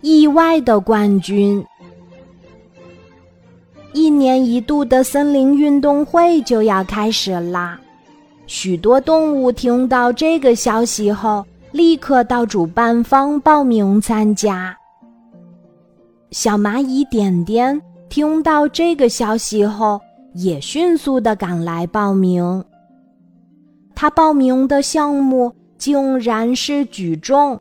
意外的冠军。一年一度的森林运动会就要开始啦！许多动物听到这个消息后，立刻到主办方报名参加。小蚂蚁点点听到这个消息后，也迅速的赶来报名。他报名的项目竟然是举重，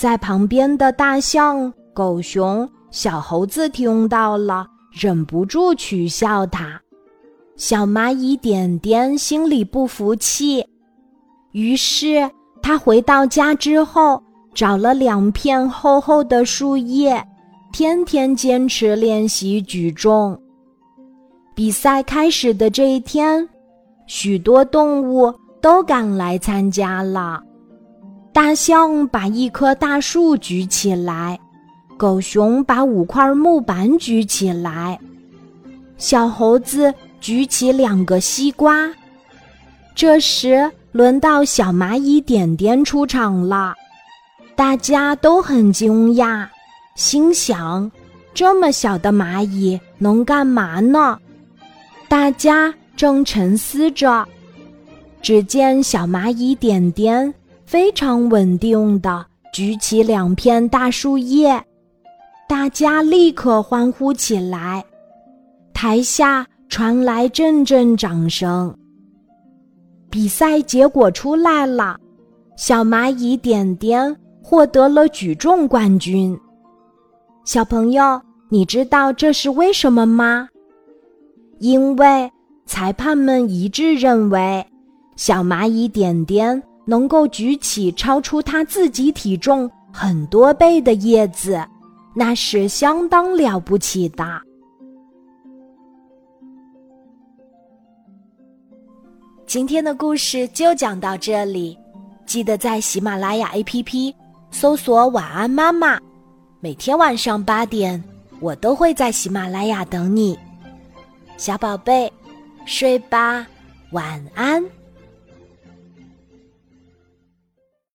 在旁边的大象、狗熊、小猴子听到了。忍不住取笑他，小蚂蚁点点心里不服气，于是他回到家之后，找了两片厚厚的树叶，天天坚持练习举重。比赛开始的这一天，许多动物都赶来参加了。大象把一棵大树举起来。狗熊把五块木板举起来，小猴子举起两个西瓜。这时轮到小蚂蚁点点出场了，大家都很惊讶，心想：这么小的蚂蚁能干嘛呢？大家正沉思着，只见小蚂蚁点点非常稳定的举起两片大树叶。大家立刻欢呼起来，台下传来阵阵掌声。比赛结果出来了，小蚂蚁点点获得了举重冠军。小朋友，你知道这是为什么吗？因为裁判们一致认为，小蚂蚁点点能够举起超出它自己体重很多倍的叶子。那是相当了不起的。今天的故事就讲到这里，记得在喜马拉雅 APP 搜索“晚安妈妈”，每天晚上八点，我都会在喜马拉雅等你，小宝贝，睡吧，晚安。